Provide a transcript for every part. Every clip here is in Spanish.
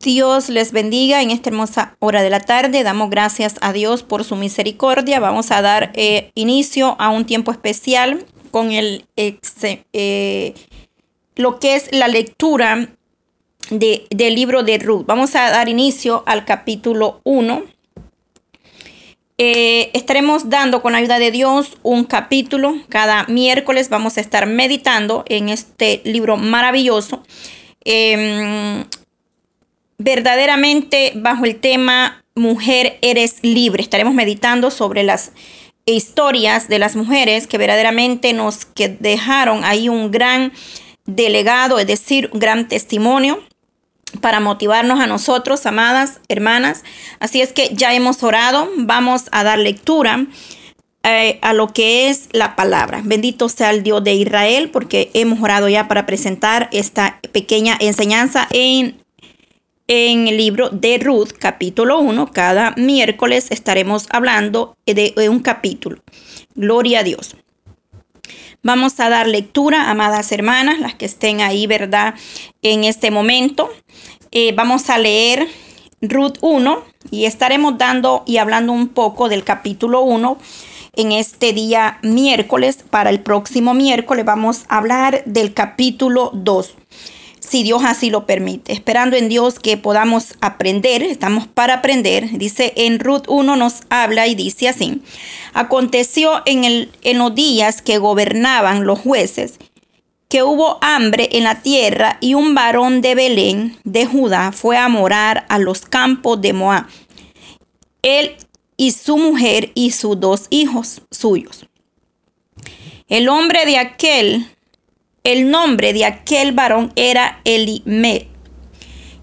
Dios les bendiga en esta hermosa hora de la tarde. Damos gracias a Dios por su misericordia. Vamos a dar eh, inicio a un tiempo especial con el, eh, lo que es la lectura de, del libro de Ruth. Vamos a dar inicio al capítulo 1. Eh, estaremos dando con la ayuda de Dios un capítulo. Cada miércoles vamos a estar meditando en este libro maravilloso. Em, verdaderamente bajo el tema Mujer eres libre. Estaremos meditando sobre las historias de las mujeres que verdaderamente nos que dejaron ahí un gran delegado, es decir, un gran testimonio para motivarnos a nosotros, amadas hermanas. Así es que ya hemos orado, vamos a dar lectura eh, a lo que es la palabra. Bendito sea el Dios de Israel, porque hemos orado ya para presentar esta pequeña enseñanza en en el libro de Ruth, capítulo 1. Cada miércoles estaremos hablando de un capítulo. Gloria a Dios. Vamos a dar lectura, amadas hermanas, las que estén ahí, ¿verdad? En este momento. Eh, vamos a leer Ruth 1 y estaremos dando y hablando un poco del capítulo 1 en este día miércoles. Para el próximo miércoles vamos a hablar del capítulo 2 si Dios así lo permite. Esperando en Dios que podamos aprender, estamos para aprender. Dice en Ruth 1 nos habla y dice así, aconteció en, el, en los días que gobernaban los jueces, que hubo hambre en la tierra y un varón de Belén de Judá fue a morar a los campos de Moab. Él y su mujer y sus dos hijos suyos. El hombre de aquel el nombre de aquel varón era Elimed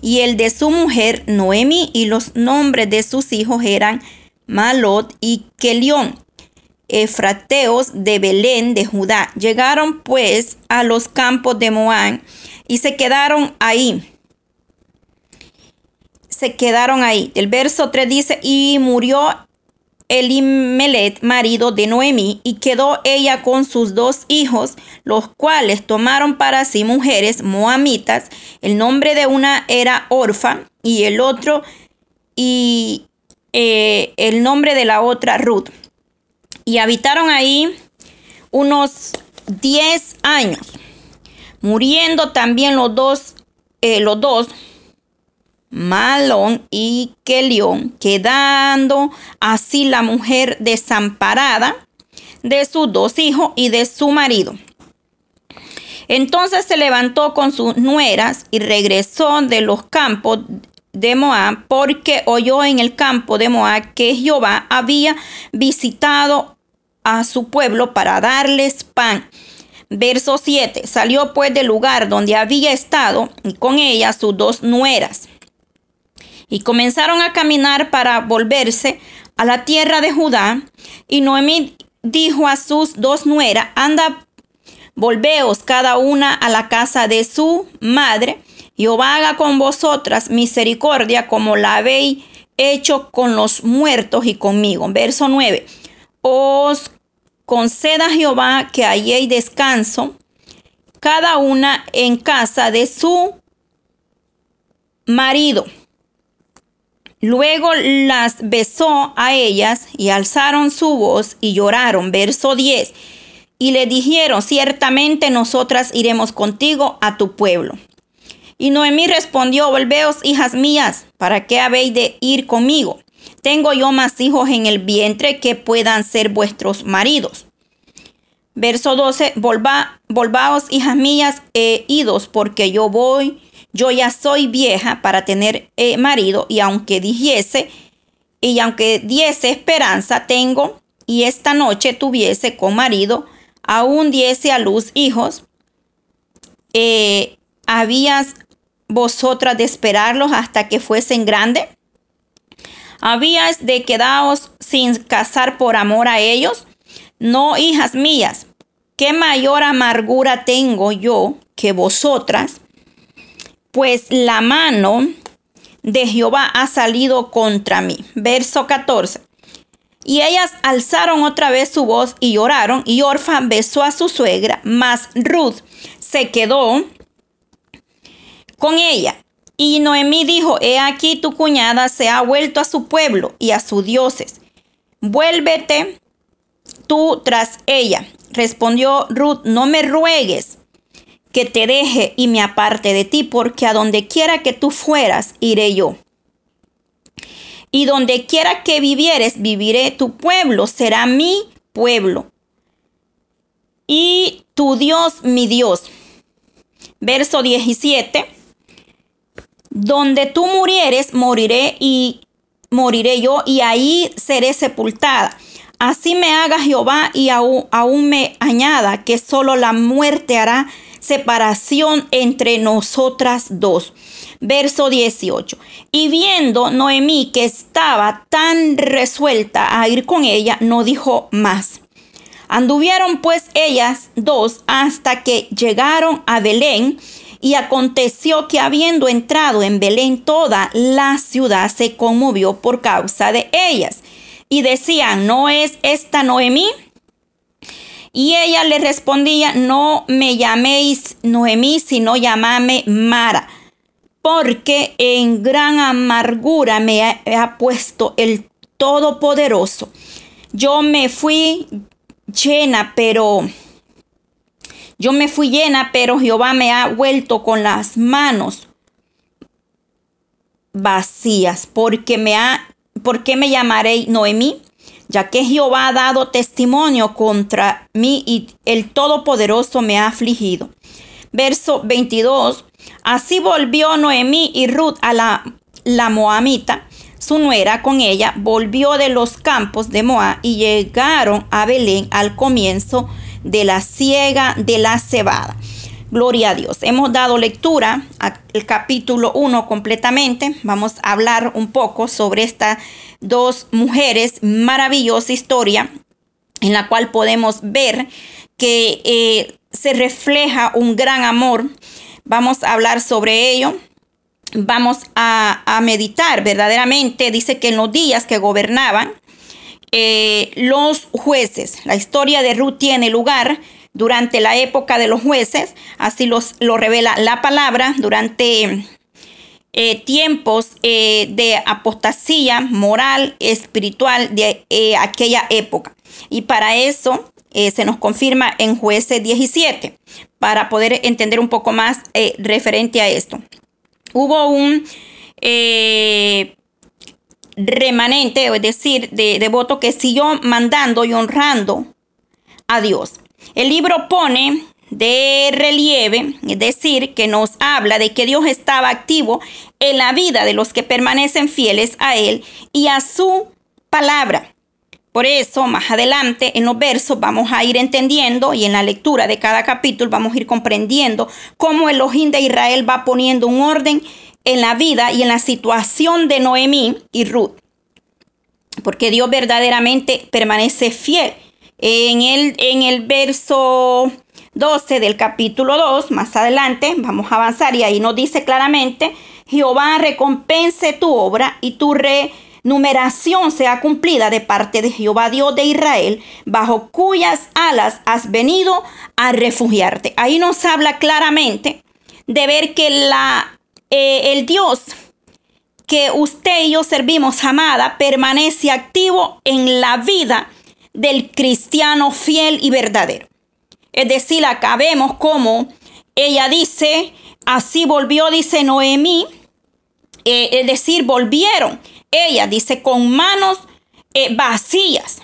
y el de su mujer Noemi y los nombres de sus hijos eran Malot y Kelión, efrateos de Belén de Judá. Llegaron pues a los campos de Moab y se quedaron ahí. Se quedaron ahí. El verso 3 dice, y murió Elimelet, marido de Noemí, y quedó ella con sus dos hijos, los cuales tomaron para sí mujeres moamitas. El nombre de una era Orfa y el otro, y eh, el nombre de la otra Ruth. Y habitaron ahí unos 10 años, muriendo también los dos, eh, los dos Malón y Kelión, quedando así la mujer desamparada de sus dos hijos y de su marido. Entonces se levantó con sus nueras y regresó de los campos de Moab, porque oyó en el campo de Moab que Jehová había visitado a su pueblo para darles pan. Verso 7. Salió pues del lugar donde había estado y con ella sus dos nueras y comenzaron a caminar para volverse a la tierra de Judá. Y Noemí dijo a sus dos nueras, anda, volveos cada una a la casa de su madre. Jehová haga con vosotras misericordia como la habéis hecho con los muertos y conmigo. Verso 9. Os conceda Jehová que halléis descanso, cada una en casa de su marido. Luego las besó a ellas y alzaron su voz y lloraron. Verso 10. Y le dijeron, ciertamente nosotras iremos contigo a tu pueblo. Y Noemí respondió, volveos, hijas mías, ¿para qué habéis de ir conmigo? Tengo yo más hijos en el vientre que puedan ser vuestros maridos. Verso 12, Volva, volvaos, hijas mías, e idos, porque yo voy yo ya soy vieja para tener eh, marido y aunque dijese y aunque diese esperanza tengo y esta noche tuviese con marido, aún diese a luz hijos, eh, ¿habías vosotras de esperarlos hasta que fuesen grandes? ¿Habías de quedaros sin casar por amor a ellos? No, hijas mías, qué mayor amargura tengo yo que vosotras pues la mano de Jehová ha salido contra mí. Verso 14. Y ellas alzaron otra vez su voz y lloraron, y Orfa besó a su suegra, mas Ruth se quedó con ella. Y Noemí dijo, he aquí tu cuñada se ha vuelto a su pueblo y a sus dioses. Vuélvete tú tras ella. Respondió Ruth, no me ruegues que te deje y me aparte de ti, porque a donde quiera que tú fueras, iré yo. Y donde quiera que vivieres, viviré tu pueblo, será mi pueblo. Y tu Dios, mi Dios. Verso 17. Donde tú murieres, moriré y moriré yo, y ahí seré sepultada. Así me haga Jehová y aún, aún me añada que solo la muerte hará separación entre nosotras dos. Verso 18. Y viendo Noemí que estaba tan resuelta a ir con ella, no dijo más. Anduvieron pues ellas dos hasta que llegaron a Belén. Y aconteció que habiendo entrado en Belén toda la ciudad se conmovió por causa de ellas. Y decían, ¿no es esta Noemí? Y ella le respondía, no me llaméis Noemí, sino llamame Mara, porque en gran amargura me ha, puesto el Todopoderoso. Yo me fui llena, pero yo me fui llena, pero Jehová me ha vuelto con las manos vacías, porque me ha, ¿por qué me llamaré Noemí? Ya que Jehová ha dado testimonio contra mí y el Todopoderoso me ha afligido. Verso 22. Así volvió Noemí y Ruth a la, la Moamita, su nuera con ella, volvió de los campos de Moab y llegaron a Belén al comienzo de la siega de la cebada. Gloria a Dios. Hemos dado lectura al capítulo 1 completamente. Vamos a hablar un poco sobre esta dos mujeres, maravillosa historia en la cual podemos ver que eh, se refleja un gran amor. Vamos a hablar sobre ello. Vamos a, meditar verdaderamente. Dice que en los días que gobernaban eh, los jueces, la historia de Ruth tiene lugar durante la época de los jueces, así los, lo revela la palabra, durante eh, tiempos eh, de apostasía moral, espiritual de eh, aquella época. Y para eso se nos confirma en jueces 17, para poder entender un poco más referente a esto. Hubo un remanente, es decir, de, de voto que siguió mandando y honrando a Dios. El libro pone de relieve, es decir, que nos habla de que Dios estaba activo en la vida de los que permanecen fieles a Él y a su palabra. Por eso, más adelante en los versos vamos a ir entendiendo y en la lectura de cada capítulo vamos a ir comprendiendo cómo el Elohim de Israel va poniendo un orden en la vida y en la situación de Noemí y Ruth. Porque Dios verdaderamente permanece fiel. En el, en el verso 12 del capítulo 2, más adelante, vamos a avanzar y ahí nos dice claramente, Jehová recompense tu obra y tu renumeración sea cumplida de parte de Jehová Dios de Israel, bajo cuyas alas has venido a refugiarte. Ahí nos habla claramente de ver que la, eh, el Dios que usted y yo servimos, amada, permanece activo en la vida del cristiano fiel y verdadero. Es decir, acá vemos como ella dice, así volvió, dice Noemí, eh, es decir, volvieron. Ella dice, con manos eh, vacías.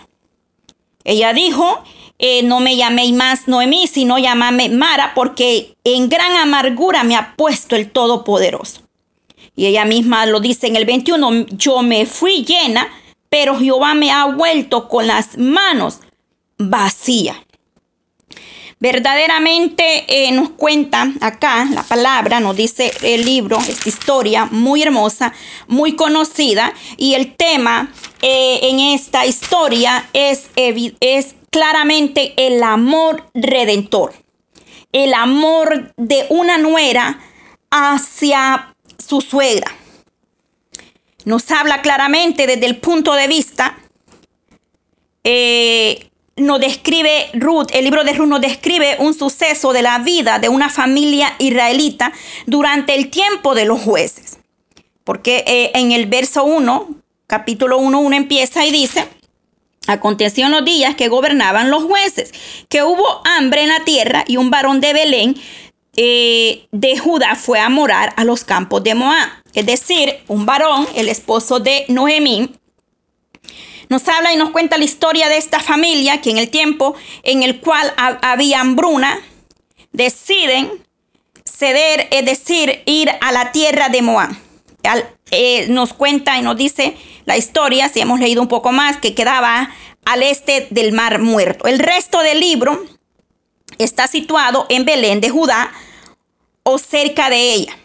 Ella dijo, eh, no me llaméis más Noemí, sino llamame Mara, porque en gran amargura me ha puesto el Todopoderoso. Y ella misma lo dice en el 21, yo me fui llena, pero Jehová me ha vuelto con las manos vacías. Verdaderamente eh, nos cuenta acá la palabra, nos dice el libro, esta historia muy hermosa, muy conocida, y el tema eh, en esta historia es, es claramente el amor redentor, el amor de una nuera hacia su suegra. Nos habla claramente desde el punto de vista eh, nos describe Ruth, el libro de Ruth nos describe un suceso de la vida de una familia israelita durante el tiempo de los jueces. Porque eh, en el verso 1, capítulo 1, 1 empieza y dice, aconteció en los días que gobernaban los jueces, que hubo hambre en la tierra y un varón de Belén eh, de Judá fue a morar a los campos de Moab. Es decir, un varón, el esposo de Noemí, nos habla y nos cuenta la historia de esta familia que en el tiempo en el cual había hambruna, deciden ceder, es decir, ir a la tierra de Moab. Eh, nos cuenta y nos dice la historia, si hemos leído un poco más, que quedaba al este del mar muerto. El resto del libro está situado en Belén de Judá o cerca de ella.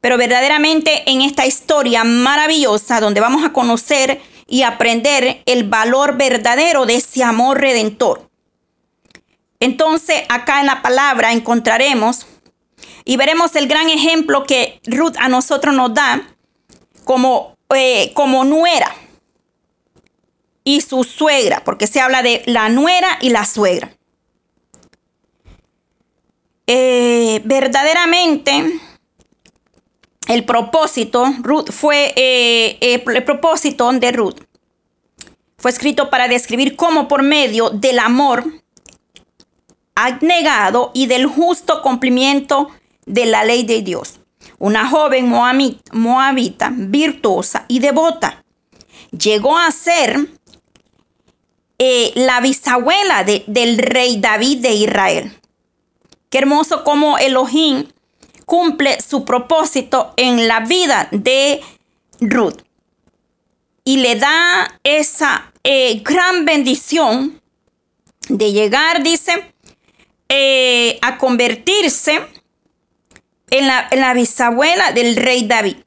Pero verdaderamente en esta historia maravillosa donde vamos a conocer y aprender el valor verdadero de ese amor redentor. Entonces acá en la palabra encontraremos y veremos el gran ejemplo que Ruth a nosotros nos da como, eh, como nuera y su suegra, porque se habla de la nuera y la suegra. Eh, verdaderamente el propósito, Ruth fue eh, eh, el propósito de Ruth. Fue escrito para describir cómo por medio del amor abnegado y del justo cumplimiento de la ley de Dios. Una joven moabita, virtuosa y devota. Llegó a ser la bisabuela del rey David de Israel. Qué hermoso como Elohim cumple su propósito en la vida de Ruth. Y le da esa eh, gran bendición de llegar, dice, eh, a convertirse en la, bisabuela del rey David.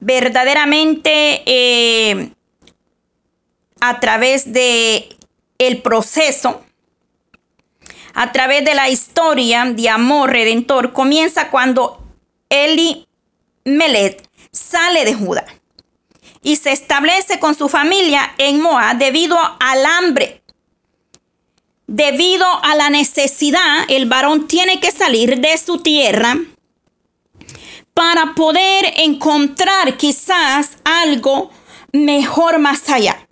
Verdaderamente eh, a través de el proceso a través de la historia de amor redentor comienza cuando Eli Melet sale de Judá y se establece con su familia en Moab debido al hambre. Debido a la necesidad, el varón tiene que salir de su tierra para poder encontrar quizás algo mejor más allá.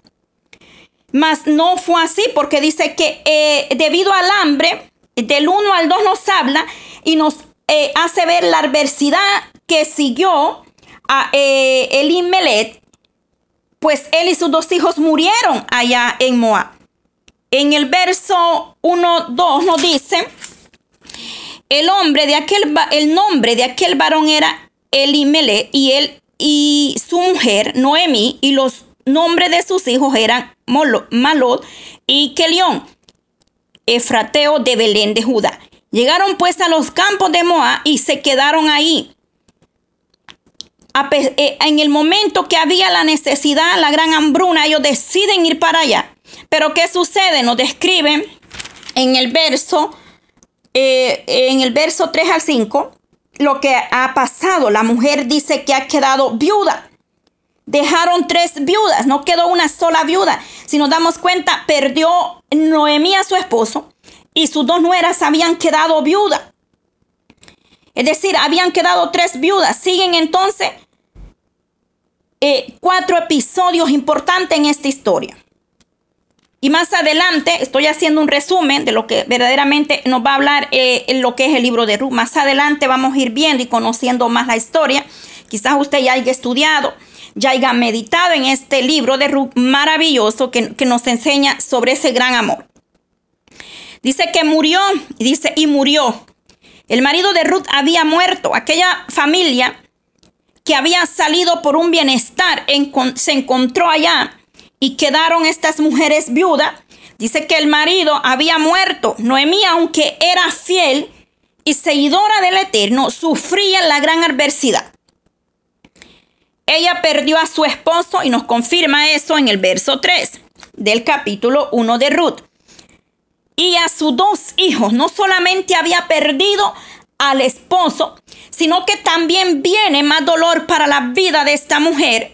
Mas no fue así porque dice que eh, debido al hambre, del 1 al 2 nos habla y nos eh, hace ver la adversidad que siguió a eh, pues él y sus dos hijos murieron allá en Moab. En el verso 1, 2 nos dice, el hombre de aquel, el nombre de aquel varón era Elimelet y él y su mujer Noemi y los nombres de sus hijos eran Malot y Kelión, Efrateo de Belén de Judá. Llegaron pues a los campos de Moab y se quedaron ahí. Eh, en el momento que había la necesidad, la gran hambruna, ellos deciden ir para allá. Pero ¿qué sucede? Nos describen en el verso, eh, en el verso 3 al 5, lo que ha pasado. La mujer dice que ha quedado viuda dejaron tres viudas, no quedó una sola viuda. Si nos damos cuenta, perdió Noemí a su esposo y sus dos nueras habían quedado viudas. Es decir, habían quedado tres viudas. Siguen entonces eh, cuatro episodios importantes en esta historia. Y más adelante, estoy haciendo un resumen de lo que verdaderamente nos va a hablar eh, en lo que es el libro de Ruth. Más adelante vamos a ir viendo y conociendo más la historia. Quizás usted ya haya estudiado ya haya meditado en este libro de Ruth maravilloso que, nos enseña sobre ese gran amor. Dice que murió, dice, y murió. El marido de Ruth había muerto. Aquella familia que había salido por un bienestar se encontró allá y quedaron estas mujeres viudas. Dice que el marido había muerto. Noemí, aunque era fiel y seguidora del Eterno, sufría la gran adversidad. Ella perdió a su esposo y nos confirma eso en el verso 3 del capítulo 1 de Ruth. Y a sus dos hijos no solamente había perdido al esposo, sino que también viene más dolor para la vida de esta mujer.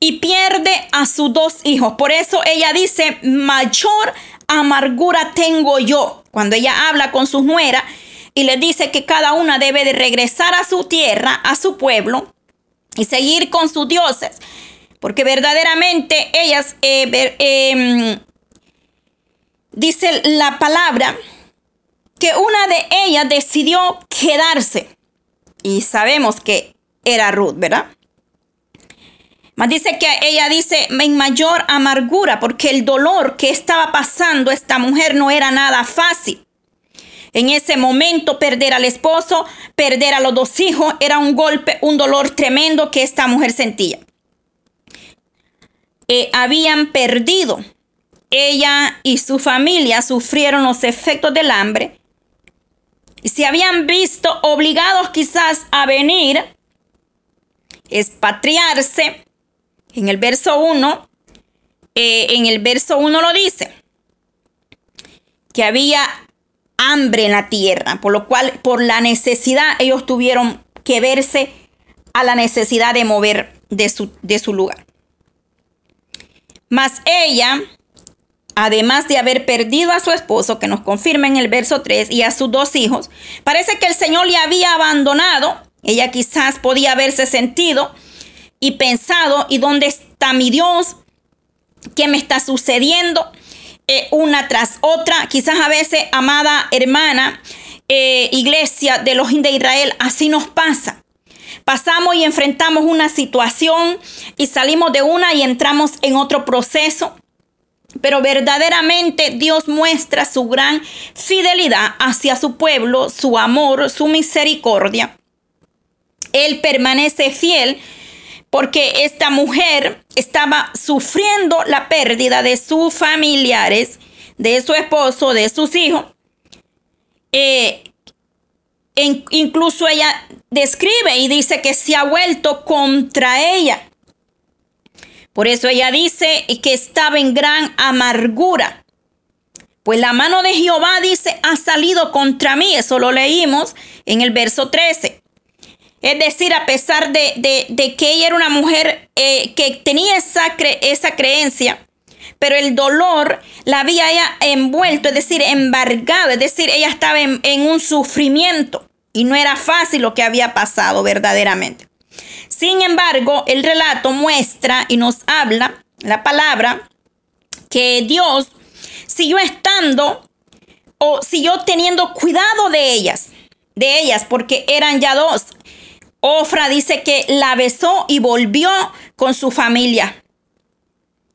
y pierde a sus dos hijos. Por eso ella dice, mayor amargura tengo yo. Cuando ella habla con sus nueras y le dice que cada una debe de regresar a su tierra, a su pueblo y seguir con sus dioses. Porque verdaderamente ellas, eh, em, dice la palabra, que una de ellas decidió quedarse. Y sabemos que era Ruth, ¿verdad? Mas dice que ella dice en mayor amargura porque el dolor que estaba pasando esta mujer no era nada fácil. En ese momento perder al esposo, perder a los dos hijos, era un golpe, un dolor tremendo que esta mujer sentía. Eh, habían perdido. Ella y su familia sufrieron los efectos del hambre y se habían visto obligados quizás a venir, expatriarse. En el verso 1, eh, en el verso 1 lo dice, que había hambre en la tierra, por lo cual, por la necesidad, ellos tuvieron que verse a la necesidad de mover de su, de su lugar. Mas ella además de haber perdido a su esposo, que nos confirma en el verso 3, y a sus dos hijos, parece que el Señor le había abandonado. Ella quizás podía haberse sentido y pensado, ¿y dónde está mi Dios? ¿Qué me está sucediendo? Eh, una tras otra, quizás a veces, amada hermana, eh, iglesia de los de Israel, así nos pasa. Pasamos y enfrentamos una situación y salimos de una y entramos en otro proceso. Pero verdaderamente Dios muestra su gran fidelidad hacia su pueblo, su amor, su misericordia. Él permanece fiel porque esta mujer estaba sufriendo la pérdida de sus familiares, de su esposo, de sus hijos. Eh, incluso ella describe y dice que se ha vuelto contra ella. Por eso ella dice que estaba en gran amargura. Pues la mano de Jehová dice, ha salido contra mí. Eso lo leímos en el verso 13. Es decir, a pesar de, que ella era una mujer eh, que tenía esa, esa creencia, pero el dolor la había ella envuelto, es decir, embargado, es decir, ella estaba en, en un sufrimiento y no era fácil lo que había pasado verdaderamente. Sin embargo, el relato muestra y nos habla la palabra que Dios siguió estando o siguió teniendo cuidado de ellas, de ellas, porque eran ya dos. Ofra dice que la besó y volvió con su familia.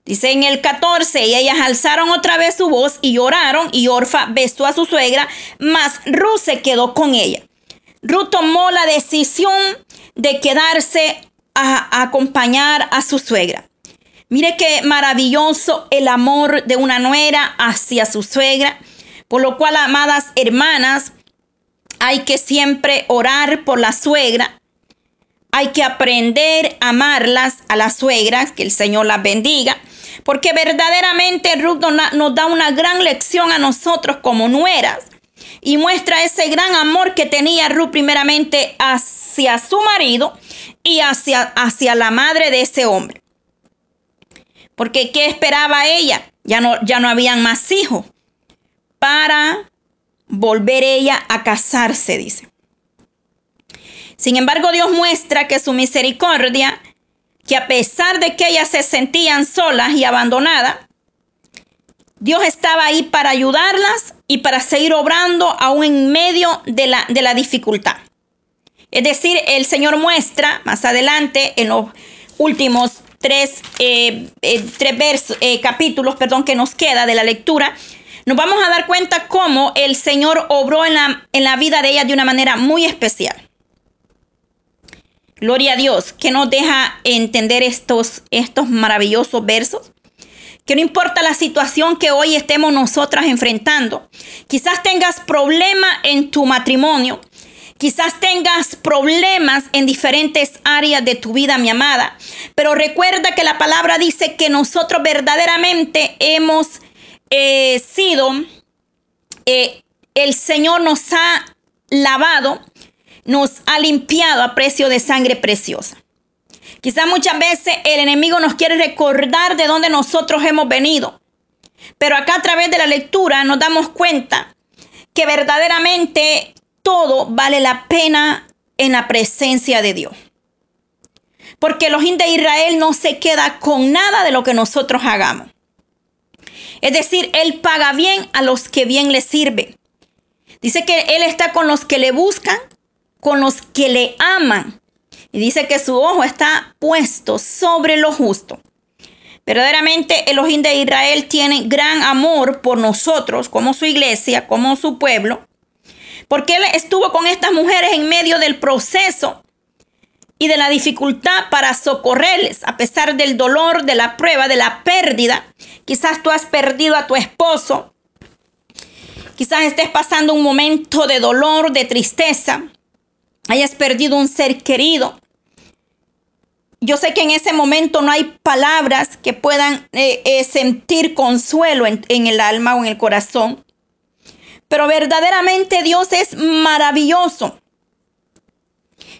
Dice en el 14, y ellas alzaron otra vez su voz y lloraron, y Orfa besó a su suegra, mas Ruth se quedó con ella. Ruth tomó la decisión de quedarse a, acompañar a su suegra. Mire qué maravilloso el amor de una nuera hacia su suegra, por lo cual, amadas hermanas, hay que siempre orar por la suegra. Hay que aprender a amarlas a las suegras, que el Señor las bendiga, porque verdaderamente Ruth nos da una gran lección a nosotros como nueras y muestra ese gran amor que tenía Ruth primeramente hacia su marido y hacia, hacia la madre de ese hombre. Porque ¿qué esperaba ella? Ya no, ya no habían más hijos para volver ella a casarse, dice. Sin embargo, Dios muestra que su misericordia, que a pesar de que ellas se sentían solas y abandonadas, Dios estaba ahí para ayudarlas y para seguir obrando aún en medio de la, de la dificultad. Es decir, el Señor muestra más adelante en los últimos tres, eh, eh, tres versos, eh, capítulos perdón, que nos queda de la lectura, nos vamos a dar cuenta cómo el Señor obró en la, en la vida de ella de una manera muy especial. Gloria a Dios, que nos deja entender estos, estos maravillosos versos que no importa la situación que hoy estemos nosotras enfrentando, quizás tengas problema en tu matrimonio, quizás tengas problemas en diferentes áreas de tu vida, mi amada, pero recuerda que la palabra dice que nosotros verdaderamente hemos eh, sido, eh, el Señor nos ha lavado, nos ha limpiado a precio de sangre preciosa. Quizás muchas veces el enemigo nos quiere recordar de dónde nosotros hemos venido. Pero acá a través de la lectura nos damos cuenta que verdaderamente todo vale la pena en la presencia de Dios. Porque el ojín de Israel no se queda con nada de lo que nosotros hagamos. Es decir, Él paga bien a los que bien le sirven. Dice que Él está con los que le buscan, con los que le aman. Y dice que su ojo está puesto sobre lo justo. Verdaderamente el ojín de Israel tiene gran amor por nosotros, como su iglesia, como su pueblo. Porque Él estuvo con estas mujeres en medio del proceso y de la dificultad para socorrerles, a pesar del dolor, de la prueba, de la pérdida. Quizás tú has perdido a tu esposo. Quizás estés pasando un momento de dolor, de tristeza. Hayas perdido un ser querido. Yo sé que en ese momento no hay palabras que puedan eh, eh, sentir consuelo en, el alma o en el corazón. Pero verdaderamente Dios es maravilloso.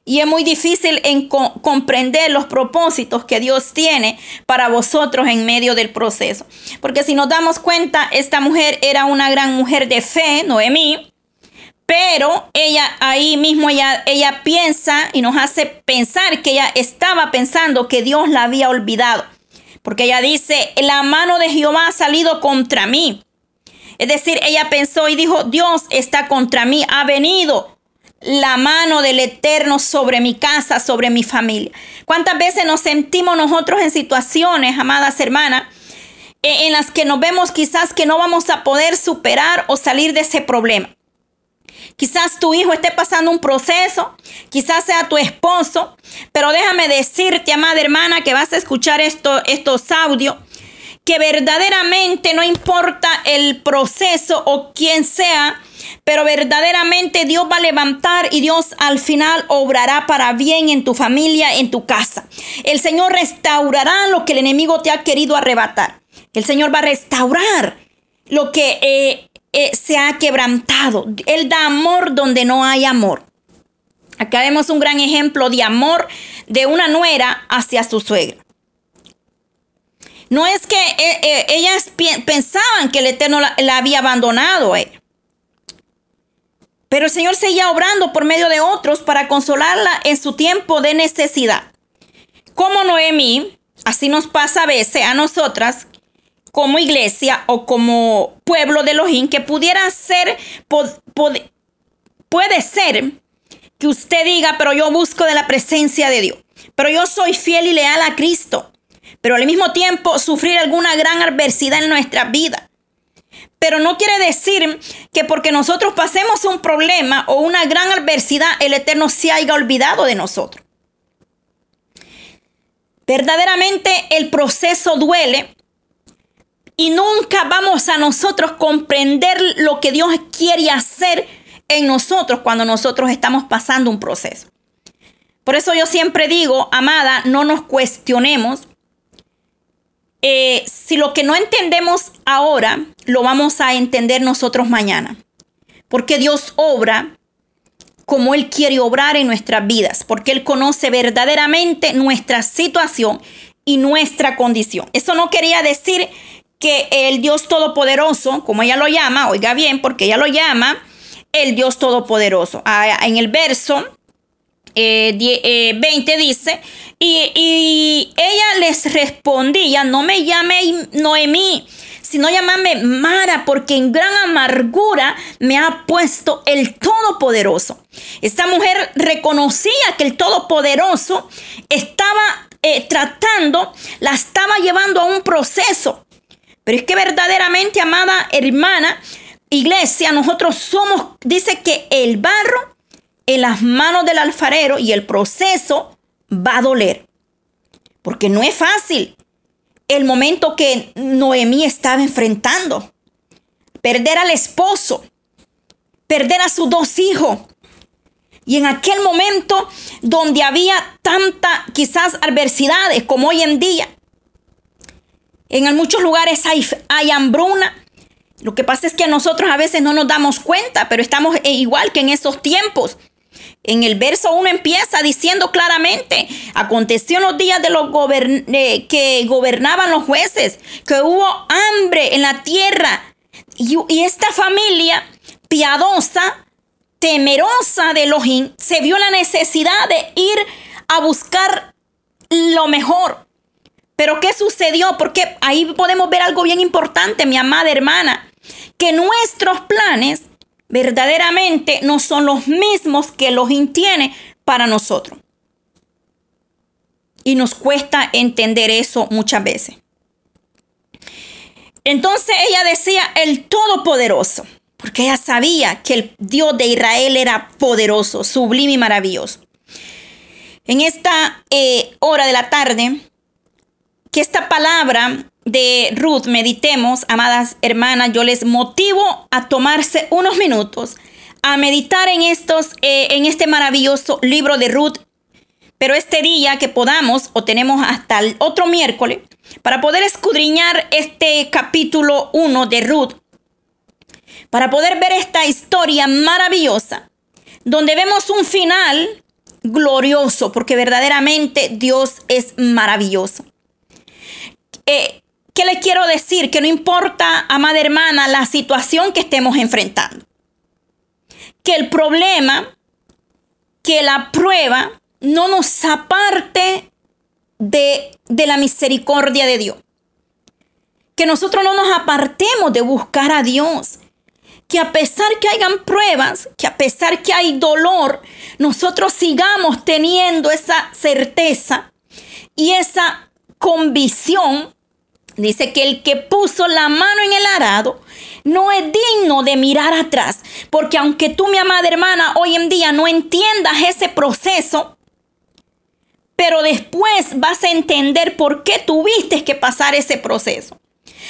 Y es muy difícil en comprender los propósitos que Dios tiene para vosotros en medio del proceso. Porque si nos damos cuenta, esta mujer era una gran mujer de fe, Noemí. Pero ella ahí mismo, ella, ella piensa y nos hace pensar que ella estaba pensando que Dios la había olvidado. Porque ella dice, la mano de Jehová ha salido contra mí. Es decir, ella pensó y dijo, Dios está contra mí, ha venido la mano del Eterno sobre mi casa, sobre mi familia. ¿Cuántas veces nos sentimos nosotros en situaciones, amadas hermanas, e, en las que nos vemos quizás que no vamos a poder superar o salir de ese problema? Quizás tu hijo esté pasando un proceso, quizás sea tu esposo, pero déjame decirte, amada hermana, que vas a escuchar esto, estos audios, que verdaderamente no importa el proceso o quién sea, pero verdaderamente Dios va a levantar y Dios al final obrará para bien en tu familia, en tu casa. El Señor restaurará lo que el enemigo te ha querido arrebatar. El Señor va a restaurar lo que eh, eh, se ha quebrantado. Él da amor donde no hay amor. Acá vemos un gran ejemplo de amor de una nuera hacia su suegra. No es que eh, ellas pensaban que el Eterno la, había abandonado pero el Señor seguía obrando por medio de otros para consolarla en su tiempo de necesidad. Como Noemí, así nos pasa a veces a nosotras como iglesia o como pueblo de Elohim que pudiera ser, puede ser que usted diga, pero yo busco de la presencia de Dios, pero yo soy fiel y leal a Cristo, pero al mismo tiempo sufrir alguna gran adversidad en nuestra vida. Pero no quiere decir que porque nosotros pasemos un problema o una gran adversidad, el Eterno se haya olvidado de nosotros. Verdaderamente el proceso duele y nunca vamos a nosotros comprender lo que Dios quiere hacer en nosotros cuando nosotros estamos pasando un proceso. Por eso yo siempre digo, amada, no nos cuestionemos eh, si lo que no entendemos ahora, lo vamos a entender nosotros mañana. Porque Dios obra como Él quiere obrar en nuestras vidas, porque Él conoce verdaderamente nuestra situación y nuestra condición. Eso no quería decir que el Dios Todopoderoso, como ella lo llama, oiga bien, porque ella lo llama el Dios Todopoderoso. Ah, en el verso 20 eh, eh, dice, y, ella les respondía, no me llame Noemí, sino llámame Mara, porque en gran amargura me ha puesto el Todopoderoso. Esta mujer reconocía que el Todopoderoso estaba eh, tratando, la estaba llevando a un proceso. Pero es que verdaderamente, amada hermana, iglesia, nosotros somos, dice que el barro en las manos del alfarero y el proceso va a doler. Porque no es fácil el momento que Noemí estaba enfrentando. Perder al esposo, perder a sus dos hijos. Y en aquel momento donde había tanta quizás adversidades como hoy en día. En muchos lugares hay, hay hambruna. Lo que pasa es que nosotros a veces no nos damos cuenta, pero estamos igual que en esos tiempos En el verso 1 empieza diciendo claramente, aconteció en los días de los que gobernaban los jueces, que hubo hambre en la tierra y, y esta familia piadosa, temerosa de Elohim, se vio la necesidad de ir a buscar lo mejor. Pero ¿qué sucedió? Porque ahí podemos ver algo bien importante, mi amada hermana, que nuestros planes verdaderamente no son los mismos que los tiene para nosotros. Y nos cuesta entender eso muchas veces. Entonces ella decía el Todopoderoso, porque ella sabía que el Dios de Israel era poderoso, sublime y maravilloso. En esta eh, hora de la tarde, que esta palabra de Ruth meditemos, amadas hermanas, yo les motivo a tomarse unos minutos a meditar en estos, eh, en este maravilloso libro de Ruth. Pero este día que podamos, o tenemos hasta el otro miércoles, para poder escudriñar este capítulo 1 de Ruth, para poder ver esta historia maravillosa, donde vemos un final glorioso, porque verdaderamente Dios es maravilloso. ¿Qué le quiero decir? Que no importa, amada hermana, la situación que estemos enfrentando. Que el problema, que la prueba no nos aparte de, de la misericordia de Dios. Que nosotros no nos apartemos de buscar a Dios. Que a pesar que hayan pruebas, que a pesar que hay dolor, nosotros sigamos teniendo esa certeza y esa convicción Dice que el que puso la mano en el arado no es digno de mirar atrás. Porque aunque tú, mi amada hermana, hoy en día no entiendas ese proceso, pero después vas a entender por qué tuviste que pasar ese proceso.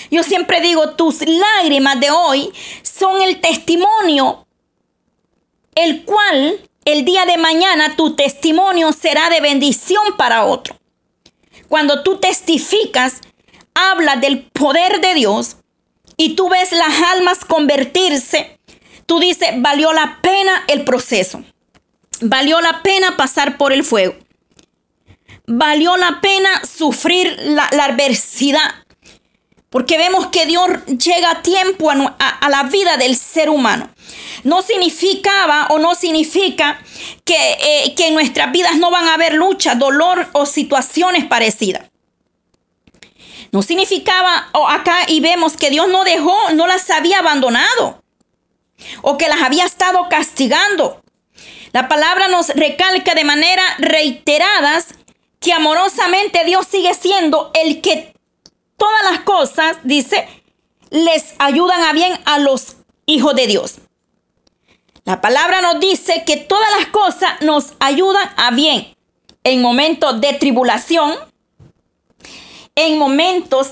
Yo siempre digo, tus lágrimas de hoy son el testimonio, el cual el día de mañana tu testimonio será de bendición para otro. Cuando tú testificas habla del poder de Dios y tú ves las almas convertirse, tú dices, valió la pena el proceso. Valió la pena pasar por el fuego. Valió la pena sufrir la, adversidad. Porque vemos que Dios llega a tiempo a, la vida del ser humano. No significaba o no significa que, eh, que en nuestras vidas no van a haber lucha, dolor o situaciones parecidas. No significaba, o acá y vemos que Dios no dejó, no las había abandonado o que las había estado castigando. La palabra nos recalca de manera reiteradas que amorosamente Dios sigue siendo el que todas las cosas, dice, les ayudan a bien a los hijos de Dios. La palabra nos dice que todas las cosas nos ayudan a bien en momentos de tribulación, en momentos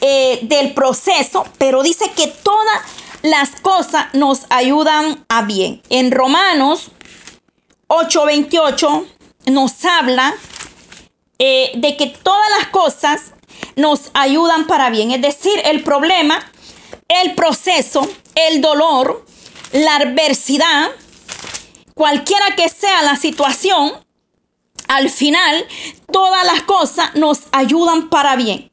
eh, del proceso, pero dice que todas las cosas nos ayudan a bien. En Romanos 8:28 nos habla eh, de que todas las cosas nos ayudan para bien. Es decir, el problema, el proceso, el dolor, la adversidad, cualquiera que sea la situación, al final todas las cosas nos ayudan para bien,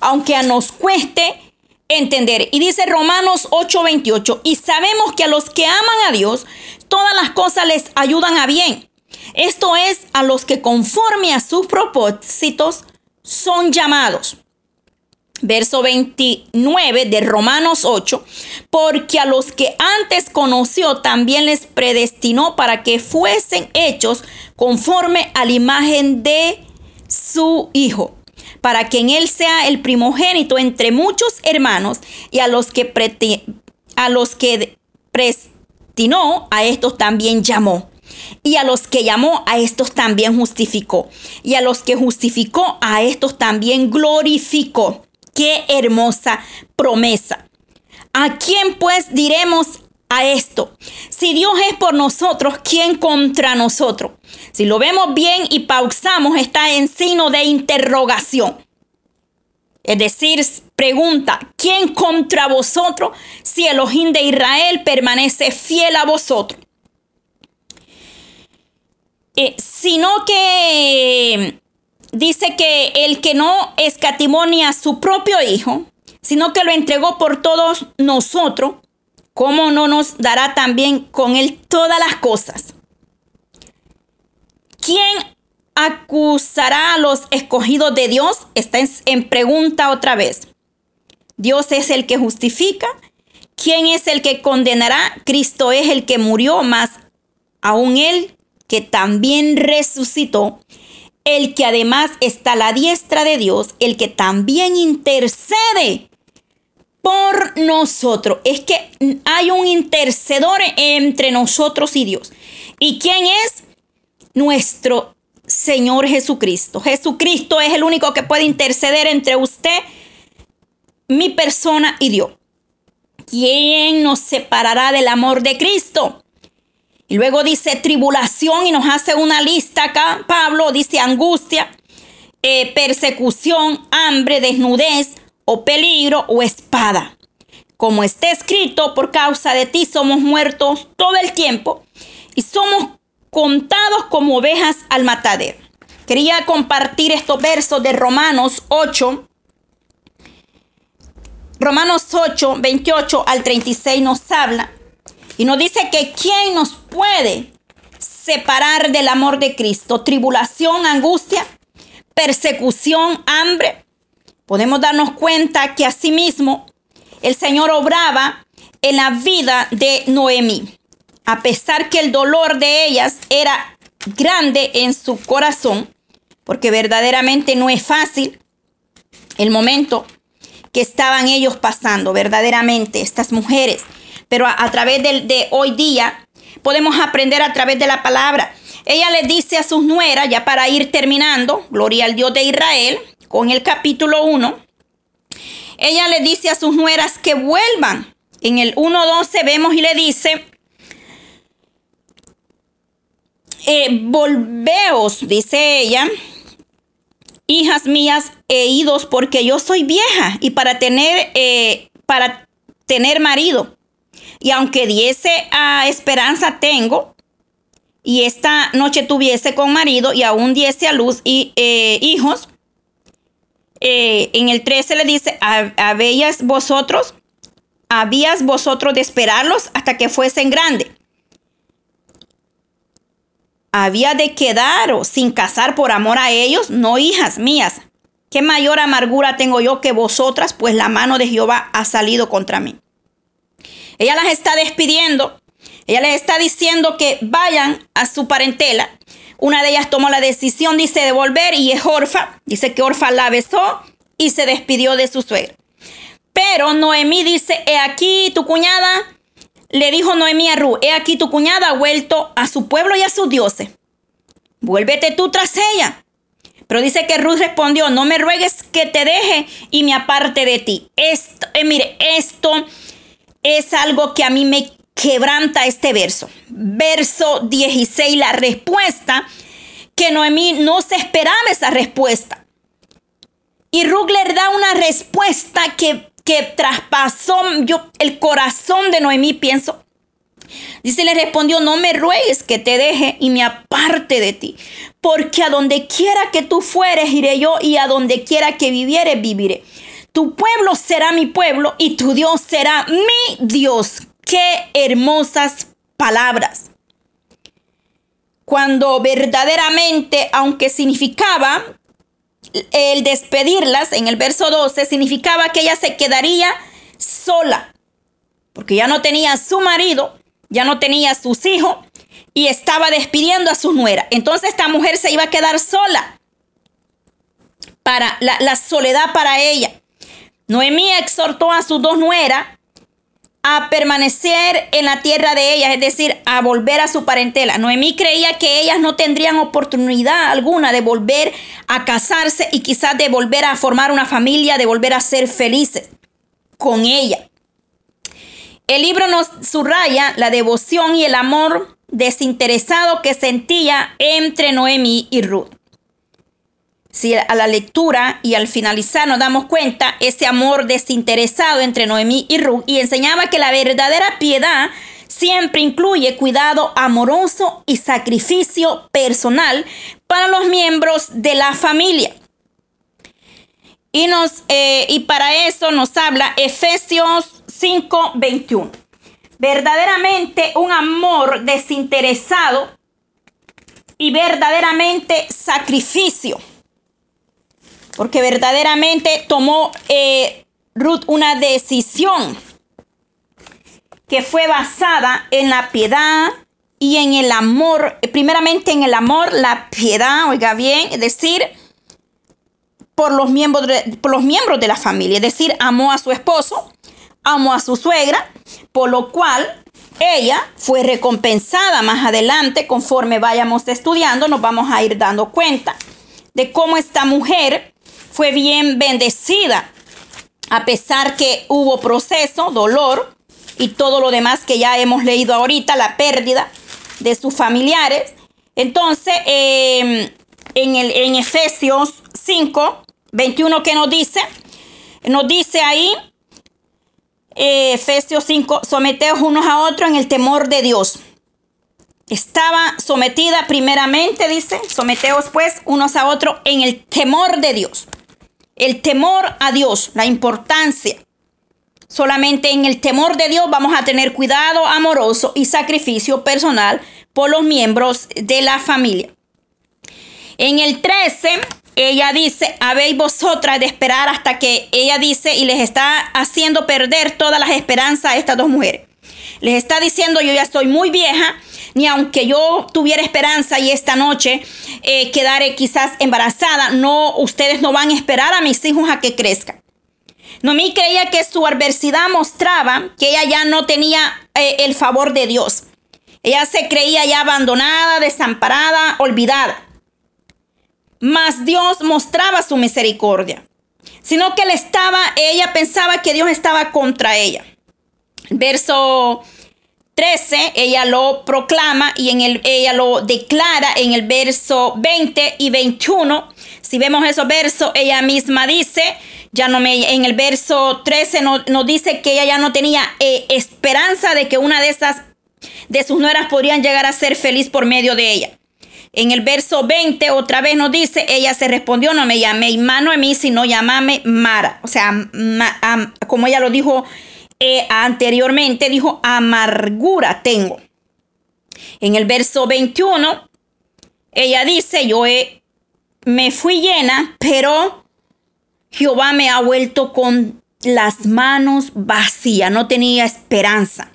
aunque nos cueste entender. Y dice Romanos 8:28, y sabemos que a los que aman a Dios, todas las cosas les ayudan a bien. Esto es a los que conforme a sus propósitos son llamados verso 29 de Romanos 8, porque a los que antes conoció también les predestinó para que fuesen hechos conforme a la imagen de su Hijo, para que en él sea el primogénito entre muchos hermanos y a los que, a los que predestinó, a estos también llamó. Y a los que llamó, a estos también justificó. Y a los que justificó, a estos también glorificó. Qué hermosa promesa. ¿A quién pues diremos a esto? Si Dios es por nosotros, ¿quién contra nosotros? Si lo vemos bien y pausamos, está en signo de interrogación. Es decir, pregunta, ¿quién contra vosotros si el ojín de Israel permanece fiel a vosotros? eh, sino que dice que el que no escatimonia a su propio hijo, sino que lo entregó por todos nosotros, ¿cómo no nos dará también con él todas las cosas? ¿Quién acusará a los escogidos de Dios? Está en, pregunta otra vez. Dios es el que justifica. ¿Quién es el que condenará? Cristo es el que murió, más aún él que también resucitó, el que además está a la diestra de Dios, el que también intercede por nosotros. Es que hay un intercedor entre nosotros y Dios. ¿Y quién es? Nuestro Señor Jesucristo. Jesucristo es el único que puede interceder entre usted, mi persona y Dios. ¿Quién nos separará del amor de Cristo? Y luego dice tribulación y nos hace una lista acá. Pablo dice angustia, eh, persecución, hambre, desnudez o peligro o espada. Como está escrito, por causa de ti somos muertos todo el tiempo y somos contados como ovejas al matadero. Quería compartir estos versos de Romanos 8. Romanos 8, 28 al 36 nos habla y nos dice que quién nos puede separar del amor de Cristo. Tribulación, angustia, persecución, hambre. Podemos darnos cuenta que asimismo el Señor obraba en la vida de Noemí. A pesar que el dolor de ellas era grande en su corazón, porque verdaderamente no es fácil el momento que estaban ellos pasando, verdaderamente, estas mujeres pero a, través de, de hoy día podemos aprender a través de la palabra. Ella le dice a sus nueras, ya para ir terminando, gloria al Dios de Israel, con el capítulo 1, ella le dice a sus nueras que vuelvan. En el 1.12 vemos y le dice, eh, volveos, dice ella, hijas mías e idos, porque yo soy vieja y para tener, eh, para tener marido. Y aunque diese a esperanza tengo, y esta noche tuviese con marido y aún diese a luz y, eh, hijos, eh, en el 13 le dice, vosotros, habías vosotros de esperarlos hasta que fuesen grandes. Había de quedaros sin casar por amor a ellos, no hijas mías. ¿Qué mayor amargura tengo yo que vosotras? Pues la mano de Jehová ha salido contra mí. Ella las está despidiendo. Ella les está diciendo que vayan a su parentela. Una de ellas tomó la decisión, dice, de volver y es Orfa. Dice que Orfa la besó y se despidió de su suegra. Pero Noemí dice, he aquí tu cuñada, le dijo Noemí a Ru, he aquí tu cuñada ha vuelto a su pueblo y a sus dioses. Vuélvete tú tras ella. Pero dice que Ruth respondió, no me ruegues que te deje y me aparte de ti. Esto, eh, mire, esto es algo que a mí me quebranta este verso. Verso 16, la respuesta que Noemí no se esperaba esa respuesta. Y Rugler da una respuesta que, que traspasó yo, el corazón de Noemí, pienso. Dice, le respondió, no me ruegues que te deje y me aparte de ti, porque a donde quiera que tú fueres, iré yo, y a donde quiera que vivieres, viviré. Tu pueblo será mi pueblo y tu Dios será mi Dios. Qué hermosas palabras. Cuando verdaderamente, aunque significaba el despedirlas, en el verso 12, significaba que ella se quedaría sola, porque ya no tenía su marido, ya no tenía sus hijos y estaba despidiendo a su nuera. Entonces esta mujer se iba a quedar sola para la soledad para ella. Noemí exhortó a sus dos nueras a permanecer en la tierra de ellas, es decir, a volver a su parentela. Noemí creía que ellas no tendrían oportunidad alguna de volver a casarse y quizás de volver a formar una familia, de volver a ser felices con ella. El libro nos subraya la devoción y el amor desinteresado que sentía entre Noemí y Ruth si a la lectura y al finalizar nos damos cuenta ese amor desinteresado entre Noemí y Ruth y enseñaba que la verdadera piedad siempre incluye cuidado amoroso y sacrificio personal para los miembros de la familia. Y, nos, eh, y para eso nos habla Efesios 5:21. Verdaderamente un amor desinteresado y verdaderamente sacrificio. Porque verdaderamente tomó eh, Ruth una decisión que fue basada en la piedad y en el amor, primeramente en el amor, la piedad, oiga bien, es decir, por los miembros de, por los miembros de la familia, es decir, amó a su esposo, amó a su suegra, por lo cual ella fue recompensada más adelante, conforme vayamos estudiando, nos vamos a ir dando cuenta de cómo esta mujer fue bien bendecida, a pesar que hubo proceso, dolor y todo lo demás que ya hemos leído ahorita, la pérdida de sus familiares. Entonces, em, en, el, en Efesios 5, 21, que nos dice? Nos dice ahí, eh, Efesios 5, someteos unos a otros en el temor de Dios. Estaba sometida primeramente, dice, someteos pues unos a otros en el temor de Dios. El temor a Dios, la importancia. Solamente en el temor de Dios vamos a tener cuidado amoroso y sacrificio personal por los miembros de la familia. En el 13, ella dice, habéis vosotras de esperar hasta que ella dice y les está haciendo perder todas las esperanzas a estas dos mujeres. Les está diciendo, yo ya estoy muy vieja, ni aunque yo tuviera esperanza y esta noche eh, quedare quizás embarazada, no, ustedes no van a esperar a mis hijos a que crezcan. Noemí creía que su adversidad mostraba que ella ya no tenía eh, el favor de Dios. Ella se creía ya abandonada, desamparada, olvidada. Mas Dios mostraba su misericordia, sino que él estaba, ella pensaba que Dios estaba contra ella. Verso 13, ella lo proclama y en el, ella lo declara en el verso 20 y 21. Si vemos esos versos, ella misma dice, ya no me, en el verso 13 nos, dice que ella ya no tenía eh, esperanza de que una de esas de sus nueras podrían llegar a ser feliz por medio de ella. En el verso 20 otra vez nos dice, ella se respondió, no me llamé mano a mí, sino llamame Mara. O sea, como ella lo dijo eh, anteriormente, dijo, amargura tengo. En el verso 21, ella dice, yo me fui llena, pero Jehová me ha vuelto con las manos vacías, no tenía esperanza.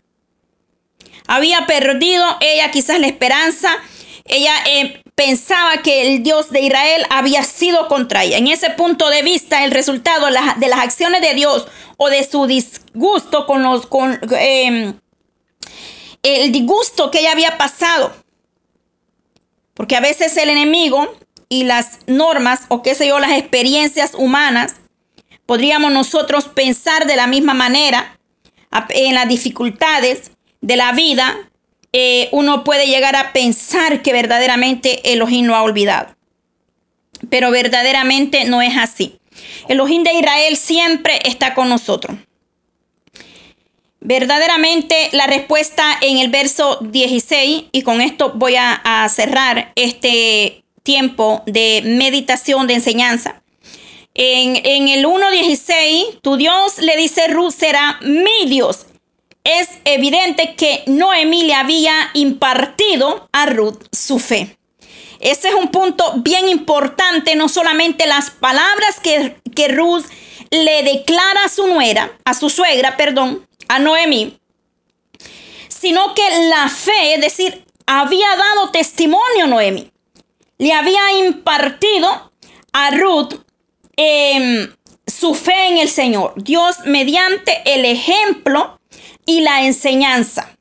Había perdido ella quizás la esperanza, ella eh, pensaba que el Dios de Israel había sido contra ella. En ese punto de vista, el resultado de las, acciones de Dios o de su disgusto con los... Con, em, el disgusto que ella había pasado. Porque a veces el enemigo y las normas o qué sé yo, las experiencias humanas, podríamos nosotros pensar de la misma manera en las dificultades de la vida, eh, uno puede llegar a pensar que verdaderamente Elohim no ha olvidado. Pero verdaderamente no es así. Elohim de Israel siempre está con nosotros. Verdaderamente la respuesta en el verso 16, y con esto voy a, a cerrar este tiempo de meditación, de enseñanza. En, en el 1.16, tu Dios le dice, Ruth será mi Dios. Es evidente que Noemí le había impartido a Ruth su fe. Ese es un punto bien importante, no solamente las palabras que, que Ruth le declara a su nuera, a su suegra, perdón, a Noemí, sino que la fe, es decir, había dado testimonio a Noemí le había impartido a Ruth em, su fe en el Señor. Dios mediante el ejemplo y la enseñanza.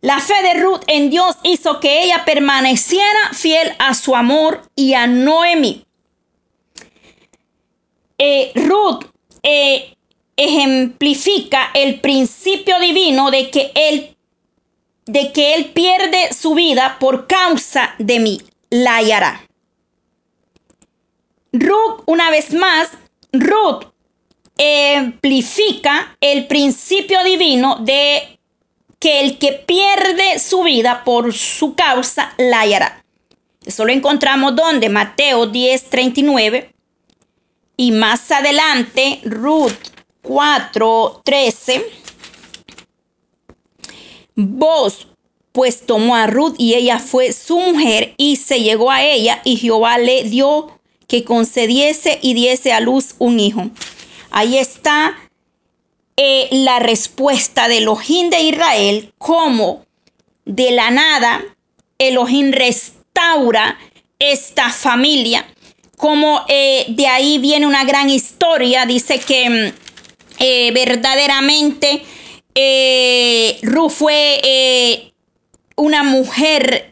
La fe de Ruth en Dios hizo que ella permaneciera fiel a su amor y a Noemi. Eh, Ruth eh, ejemplifica el principio divino de que él de que él pierde su vida por causa de mí la hallará. Ruth, una vez más, Ruth amplifica el principio divino de que el que pierde su vida por su causa la hallará. Eso lo encontramos donde Mateo 10, 39. Y más adelante, Ruth 4, 13. Vos pues tomó a Ruth y ella fue su mujer y se llegó a ella y Jehová le dio que concediese y diese a luz un hijo. Ahí está eh, la respuesta de Elohim de Israel, como de la nada Elohim restaura esta familia, como eh, de ahí viene una gran historia, dice que mm, eh, verdaderamente Ruth fue una mujer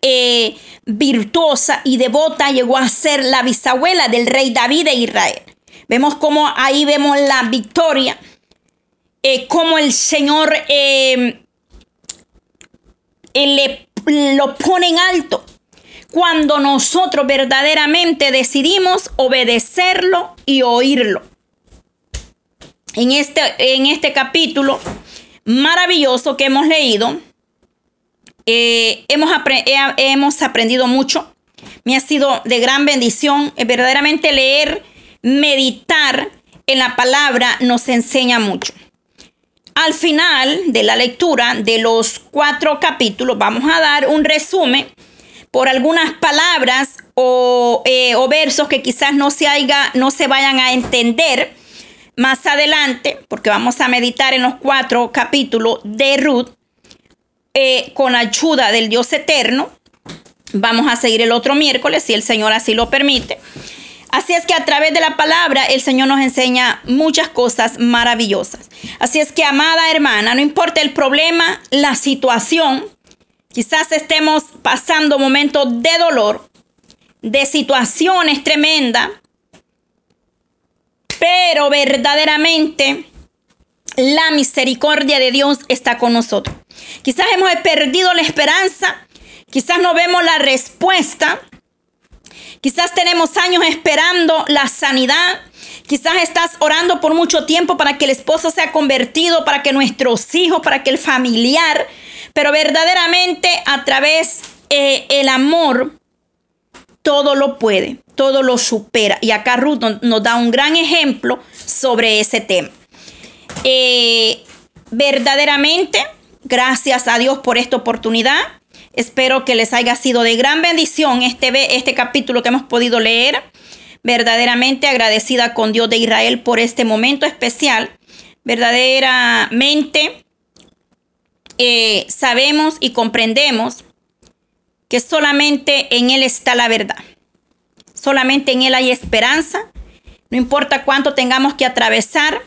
virtuosa y devota, llegó a ser la bisabuela del rey David de Israel. Vemos como ahí vemos la victoria eh, como el Señor eh, le, lo pone en alto cuando nosotros verdaderamente decidimos obedecerlo y oírlo. En este, en este capítulo maravilloso que hemos leído, eh, hemos, hemos aprendido mucho. Me ha sido de gran bendición. verdaderamente leer, meditar en la palabra nos enseña mucho. Al final de la lectura de los cuatro capítulos vamos a dar un resumen por algunas palabras o, eh, versos que quizás no se, no se vayan a entender más adelante, porque vamos a meditar en los cuatro capítulos de Ruth eh, con ayuda del Dios eterno. Vamos a seguir el otro miércoles, si el Señor así lo permite. Así es que a través de la palabra el Señor nos enseña muchas cosas maravillosas. Así es que, amada hermana, no importa el problema, la situación, quizás estemos pasando momentos de dolor, de situaciones tremendas, pero verdaderamente la misericordia de Dios está con nosotros. Quizás hemos perdido la esperanza, quizás no vemos la respuesta, Quizás tenemos años esperando la sanidad. Quizás estás orando por mucho tiempo para que el esposo sea convertido, para que nuestros hijos, para que el familiar, pero verdaderamente a través eh, el amor todo lo puede, todo lo supera. Y acá Ruth nos, da un gran ejemplo sobre ese tema. Eh, verdaderamente, gracias a Dios por esta oportunidad. Espero que les haya sido de gran bendición este, este capítulo que hemos podido leer. Verdaderamente agradecida con Dios de Israel por este momento especial. Verdaderamente eh, sabemos y comprendemos que solamente en Él está la verdad. Solamente en Él hay esperanza. No importa cuánto tengamos que atravesar,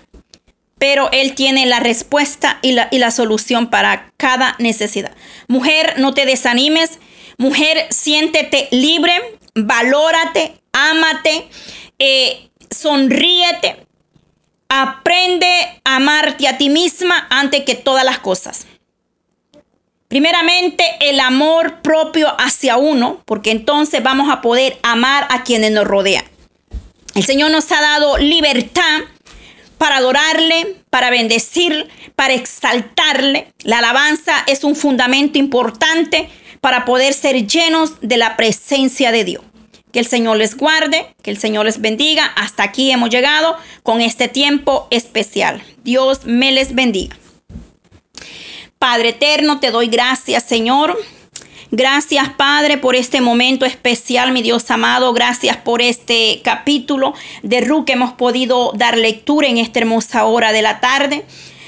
pero Él tiene la respuesta y la, y la solución para cada necesidad. Mujer, no te desanimes. Mujer, siéntete libre, valórate, ámate, eh, sonríete. Aprende a amarte a ti misma antes que todas las cosas. Primeramente, el amor propio hacia uno, porque entonces vamos a poder amar a quienes nos rodean. El Señor nos ha dado libertad para adorarle, para bendecir, para exaltarle. La alabanza es un fundamento importante para poder ser llenos de la presencia de Dios. Que el Señor les guarde, que el Señor les bendiga. Hasta aquí hemos llegado con este tiempo especial. Dios me les bendiga. Padre eterno, te doy gracias, Señor Gracias, Padre, por este momento especial, mi Dios amado. Gracias por este capítulo de Ruth que hemos podido dar lectura en esta hermosa hora de la tarde.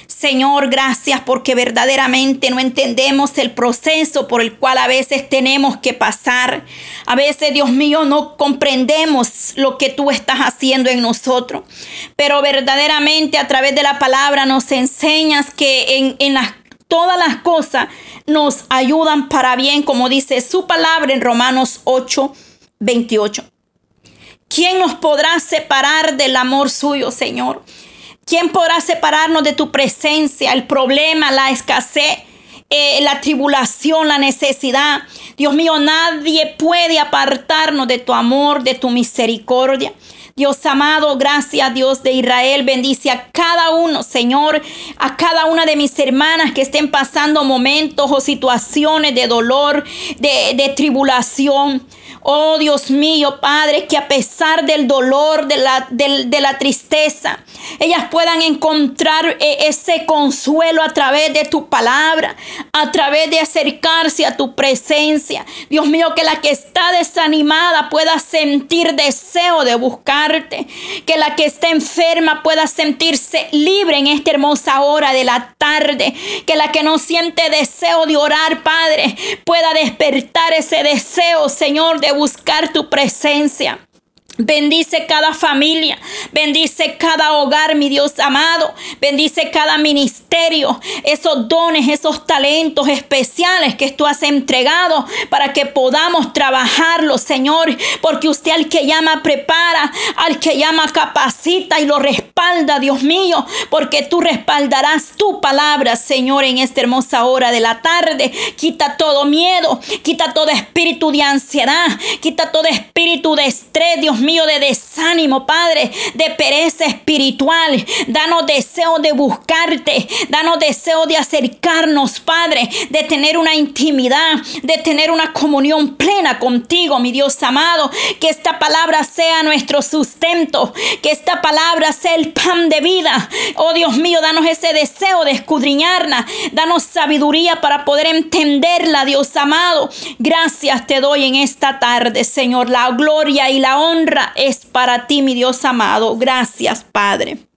Señor, gracias porque verdaderamente no entendemos el proceso por el cual a veces tenemos que pasar. A veces, Dios mío, no comprendemos lo que tú estás haciendo en nosotros. Pero verdaderamente a través de la palabra nos enseñas que en, en las todas las cosas nos ayudan para bien, como dice su palabra en Romanos 8, 28. ¿Quién nos podrá separar del amor suyo, Señor? ¿Quién podrá separarnos de tu presencia? El problema, la escasez, eh, la tribulación, la necesidad. Dios mío, nadie puede apartarnos de tu amor, de tu misericordia. Dios amado, gracias Dios de Israel. Bendice a cada uno, Señor, a cada una de mis hermanas que estén pasando momentos o situaciones de dolor, de, de tribulación. Oh Dios mío, Padre, que a pesar del dolor, de la, de, la tristeza, ellas puedan encontrar eh, ese consuelo a través de tu palabra, a través de acercarse a tu presencia. Dios mío, que la que está desanimada pueda sentir deseo de buscarte, que la que está enferma pueda sentirse libre en esta hermosa hora de la tarde, que la que no siente deseo de orar, Padre, pueda despertar ese deseo, Señor, de buscar tu presencia. Bendice cada familia, bendice cada hogar, mi Dios amado, bendice cada ministerio, esos dones, esos talentos especiales que tú has entregado para que podamos trabajarlos, Señor, porque usted al que llama prepara, al que llama capacita y lo respalda, Dios mío, porque tú respaldarás tu palabra, Señor, en esta hermosa hora de la tarde. Quita todo miedo, quita todo espíritu de ansiedad, quita todo espíritu de estrés, Dios mío, de desánimo, Padre, de pereza espiritual. Danos deseo de buscarte. Danos deseo de acercarnos, Padre, de tener una intimidad, de tener una comunión plena contigo, mi Dios amado. Que esta palabra sea nuestro sustento. Que esta palabra sea el pan de vida. Oh Dios mío, danos ese deseo de escudriñarla. Danos sabiduría para poder entenderla, Dios amado. Gracias te doy en esta tarde, Señor. La gloria y la es para ti, mi Dios amado. Gracias, Padre.